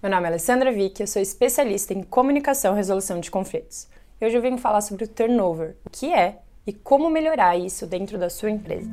Meu nome é Alessandra Vick, eu sou especialista em comunicação e resolução de conflitos. Hoje eu venho falar sobre o turnover, o que é e como melhorar isso dentro da sua empresa.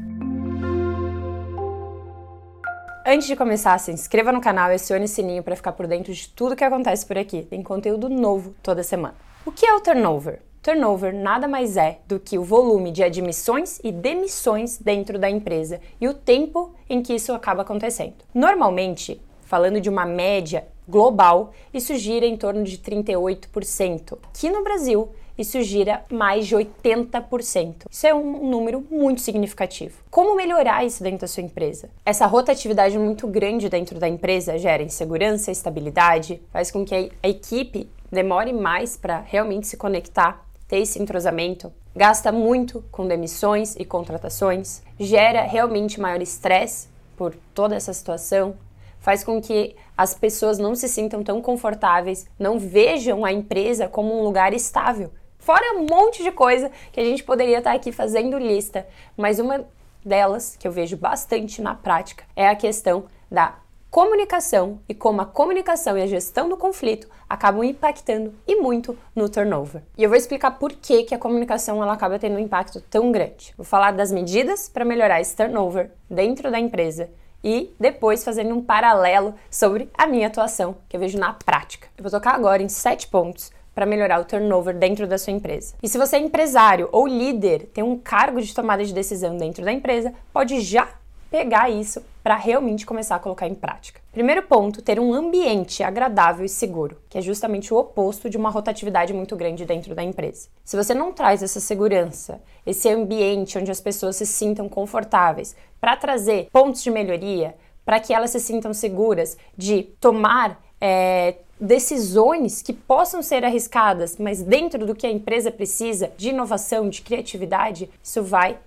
Antes de começar, se inscreva no canal e acione o sininho para ficar por dentro de tudo que acontece por aqui. Tem conteúdo novo toda semana. O que é o turnover? Turnover nada mais é do que o volume de admissões e demissões dentro da empresa e o tempo em que isso acaba acontecendo. Normalmente, falando de uma média global, isso gira em torno de 38%. Aqui no Brasil, isso gira mais de 80%. Isso é um número muito significativo. Como melhorar isso dentro da sua empresa? Essa rotatividade muito grande dentro da empresa gera insegurança, estabilidade, faz com que a equipe demore mais para realmente se conectar ter esse entrosamento, gasta muito com demissões e contratações, gera realmente maior estresse por toda essa situação, faz com que as pessoas não se sintam tão confortáveis, não vejam a empresa como um lugar estável. Fora um monte de coisa que a gente poderia estar aqui fazendo lista, mas uma delas que eu vejo bastante na prática é a questão da comunicação e como a comunicação e a gestão do conflito acabam impactando e muito no turnover. E eu vou explicar por que, que a comunicação ela acaba tendo um impacto tão grande. Vou falar das medidas para melhorar esse turnover dentro da empresa e depois fazendo um paralelo sobre a minha atuação que eu vejo na prática. Eu vou tocar agora em sete pontos para melhorar o turnover dentro da sua empresa. E se você é empresário ou líder, tem um cargo de tomada de decisão dentro da empresa, pode já pegar isso para realmente começar a colocar em prática. Primeiro ponto, ter um ambiente agradável e seguro, que é justamente o oposto de uma rotatividade muito grande dentro da empresa. Se você não traz essa segurança, esse ambiente onde as pessoas se sintam confortáveis, para trazer pontos de melhoria, para que elas se sintam seguras de tomar é, decisões que possam ser arriscadas, mas dentro do que a empresa precisa de inovação, de criatividade, isso vai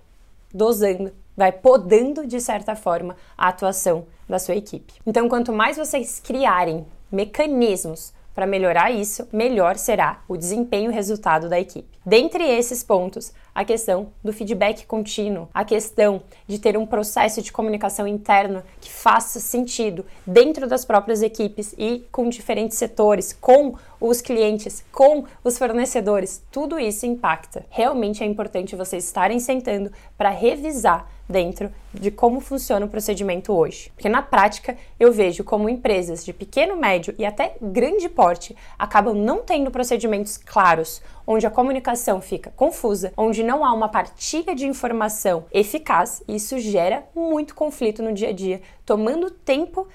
dosando vai podando, de certa forma, a atuação da sua equipe. Então, quanto mais vocês criarem mecanismos para melhorar isso, melhor será o desempenho e resultado da equipe. Dentre esses pontos, a questão do feedback contínuo, a questão de ter um processo de comunicação interna que faça sentido dentro das próprias equipes e com diferentes setores, com os clientes, com os fornecedores, tudo isso impacta. Realmente é importante vocês estarem sentando para revisar dentro de como funciona o procedimento hoje. Porque na prática eu vejo como empresas de pequeno, médio e até grande porte acabam não tendo procedimentos claros, onde a comunicação fica confusa, onde não há uma partilha de informação eficaz, e isso gera muito conflito no dia a dia, tomando tempo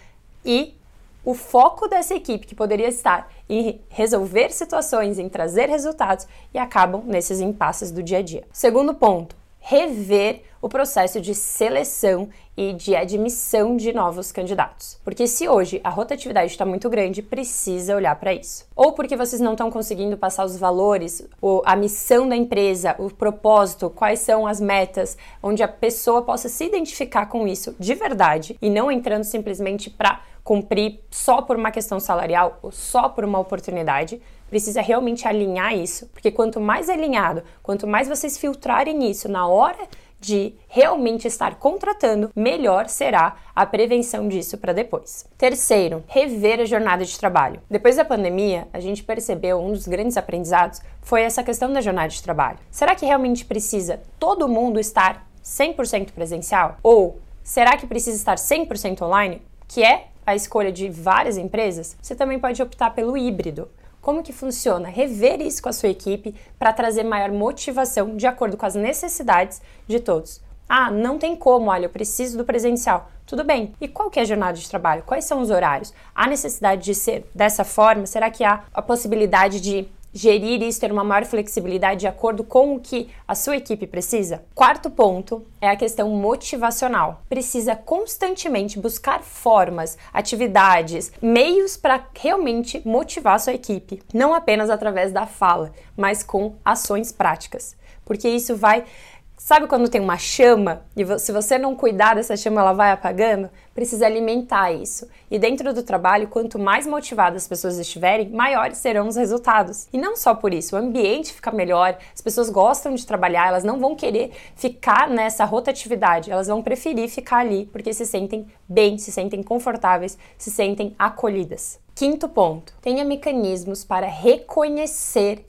e o foco dessa equipe que poderia estar em resolver situações, em trazer resultados e acabam nesses impasses do dia a dia. Segundo ponto, rever o processo de seleção e de admissão de novos candidatos. Porque se hoje a rotatividade está muito grande, precisa olhar para isso. Ou porque vocês não estão conseguindo passar os valores, a missão da empresa, o propósito, quais são as metas, onde a pessoa possa se identificar com isso de verdade e não entrando simplesmente para cumprir só por uma questão salarial ou só por uma oportunidade, precisa realmente alinhar isso, porque quanto mais alinhado, quanto mais vocês filtrarem isso na hora de realmente estar contratando, melhor será a prevenção disso para depois. Terceiro, rever a jornada de trabalho. Depois da pandemia, a gente percebeu um dos grandes aprendizados foi essa questão da jornada de trabalho. Será que realmente precisa todo mundo estar 100% presencial? Ou será que precisa estar 100% online? Que é a escolha de várias empresas, você também pode optar pelo híbrido. Como que funciona? Rever isso com a sua equipe para trazer maior motivação de acordo com as necessidades de todos. Ah, não tem como, olha, eu preciso do presencial. Tudo bem. E qual que é a jornada de trabalho? Quais são os horários? Há necessidade de ser dessa forma? Será que há a possibilidade de gerir isso, ter uma maior flexibilidade de acordo com o que a sua equipe precisa? Quarto ponto é a questão motivacional. Precisa constantemente buscar formas, atividades, meios para realmente motivar a sua equipe, não apenas através da fala, mas com ações práticas, porque isso vai Sabe quando tem uma chama e se você não cuidar dessa chama ela vai apagando? Precisa alimentar isso. E dentro do trabalho, quanto mais motivadas as pessoas estiverem, maiores serão os resultados. E não só por isso, o ambiente fica melhor, as pessoas gostam de trabalhar, elas não vão querer ficar nessa rotatividade, elas vão preferir ficar ali porque se sentem bem, se sentem confortáveis, se sentem acolhidas. Quinto ponto: tenha mecanismos para reconhecer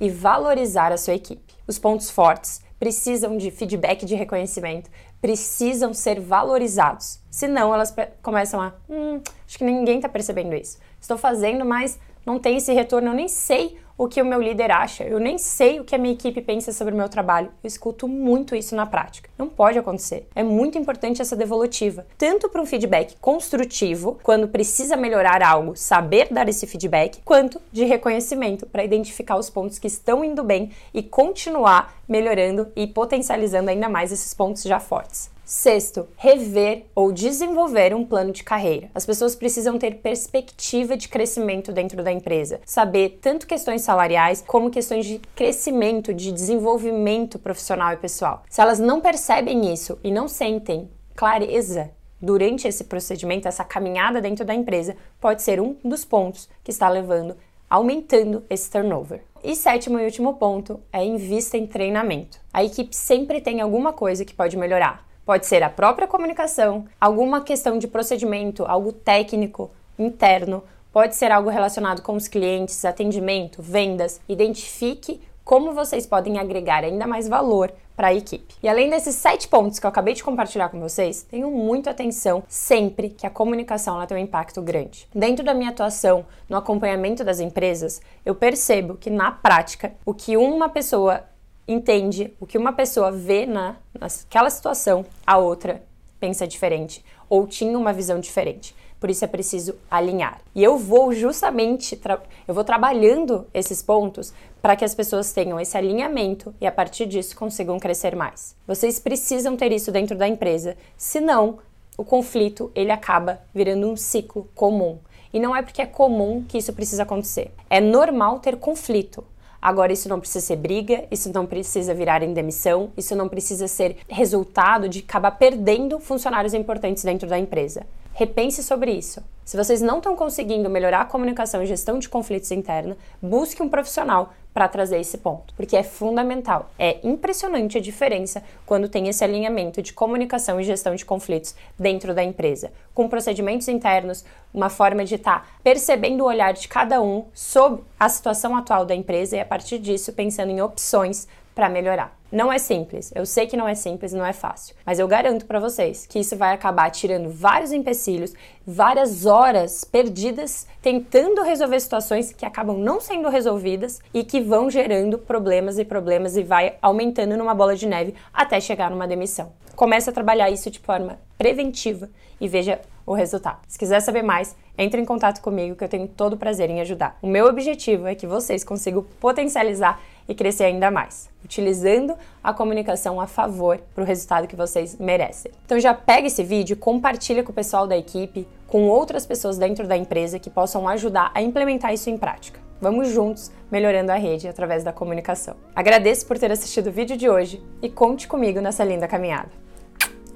e valorizar a sua equipe. Os pontos fortes precisam de feedback de reconhecimento, precisam ser valorizados. Senão elas começam a, hum, acho que ninguém está percebendo isso. Estou fazendo, mas não tem esse retorno, eu nem sei o que o meu líder acha, eu nem sei o que a minha equipe pensa sobre o meu trabalho. Eu escuto muito isso na prática. Não pode acontecer. É muito importante essa devolutiva, tanto para um feedback construtivo, quando precisa melhorar algo, saber dar esse feedback, quanto de reconhecimento para identificar os pontos que estão indo bem e continuar melhorando e potencializando ainda mais esses pontos já fortes. Sexto, rever ou desenvolver um plano de carreira. As pessoas precisam ter perspectiva de crescimento dentro da empresa, saber tanto questões salariais como questões de crescimento, de desenvolvimento profissional e pessoal. Se elas não percebem isso e não sentem clareza durante esse procedimento, essa caminhada dentro da empresa, pode ser um dos pontos que está levando aumentando esse turnover. E sétimo e último ponto é invista em treinamento. A equipe sempre tem alguma coisa que pode melhorar. Pode ser a própria comunicação, alguma questão de procedimento, algo técnico, interno, pode ser algo relacionado com os clientes, atendimento, vendas. Identifique como vocês podem agregar ainda mais valor para a equipe. E além desses sete pontos que eu acabei de compartilhar com vocês, tenham muita atenção sempre que a comunicação ela tem um impacto grande. Dentro da minha atuação no acompanhamento das empresas, eu percebo que na prática o que uma pessoa entende o que uma pessoa vê na, naquela situação, a outra pensa diferente ou tinha uma visão diferente. Por isso é preciso alinhar. E eu vou justamente eu vou trabalhando esses pontos para que as pessoas tenham esse alinhamento e a partir disso consigam crescer mais. Vocês precisam ter isso dentro da empresa, senão o conflito ele acaba virando um ciclo comum. E não é porque é comum que isso precisa acontecer. É normal ter conflito. Agora, isso não precisa ser briga, isso não precisa virar em demissão, isso não precisa ser resultado de acabar perdendo funcionários importantes dentro da empresa. Repense sobre isso. Se vocês não estão conseguindo melhorar a comunicação e gestão de conflitos interna, busque um profissional para trazer esse ponto, porque é fundamental. É impressionante a diferença quando tem esse alinhamento de comunicação e gestão de conflitos dentro da empresa, com procedimentos internos, uma forma de estar tá percebendo o olhar de cada um sobre a situação atual da empresa e a partir disso pensando em opções para melhorar. Não é simples, eu sei que não é simples não é fácil, mas eu garanto para vocês que isso vai acabar tirando vários empecilhos, várias horas perdidas tentando resolver situações que acabam não sendo resolvidas e que vão gerando problemas e problemas e vai aumentando numa bola de neve até chegar numa demissão. Comece a trabalhar isso de forma preventiva e veja o resultado. Se quiser saber mais, entre em contato comigo que eu tenho todo o prazer em ajudar. O meu objetivo é que vocês consigam potencializar e crescer ainda mais, utilizando a comunicação a favor para o resultado que vocês merecem. Então já pega esse vídeo, compartilha com o pessoal da equipe, com outras pessoas dentro da empresa que possam ajudar a implementar isso em prática. Vamos juntos melhorando a rede através da comunicação. Agradeço por ter assistido o vídeo de hoje e conte comigo nessa linda caminhada.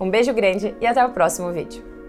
Um beijo grande e até o próximo vídeo.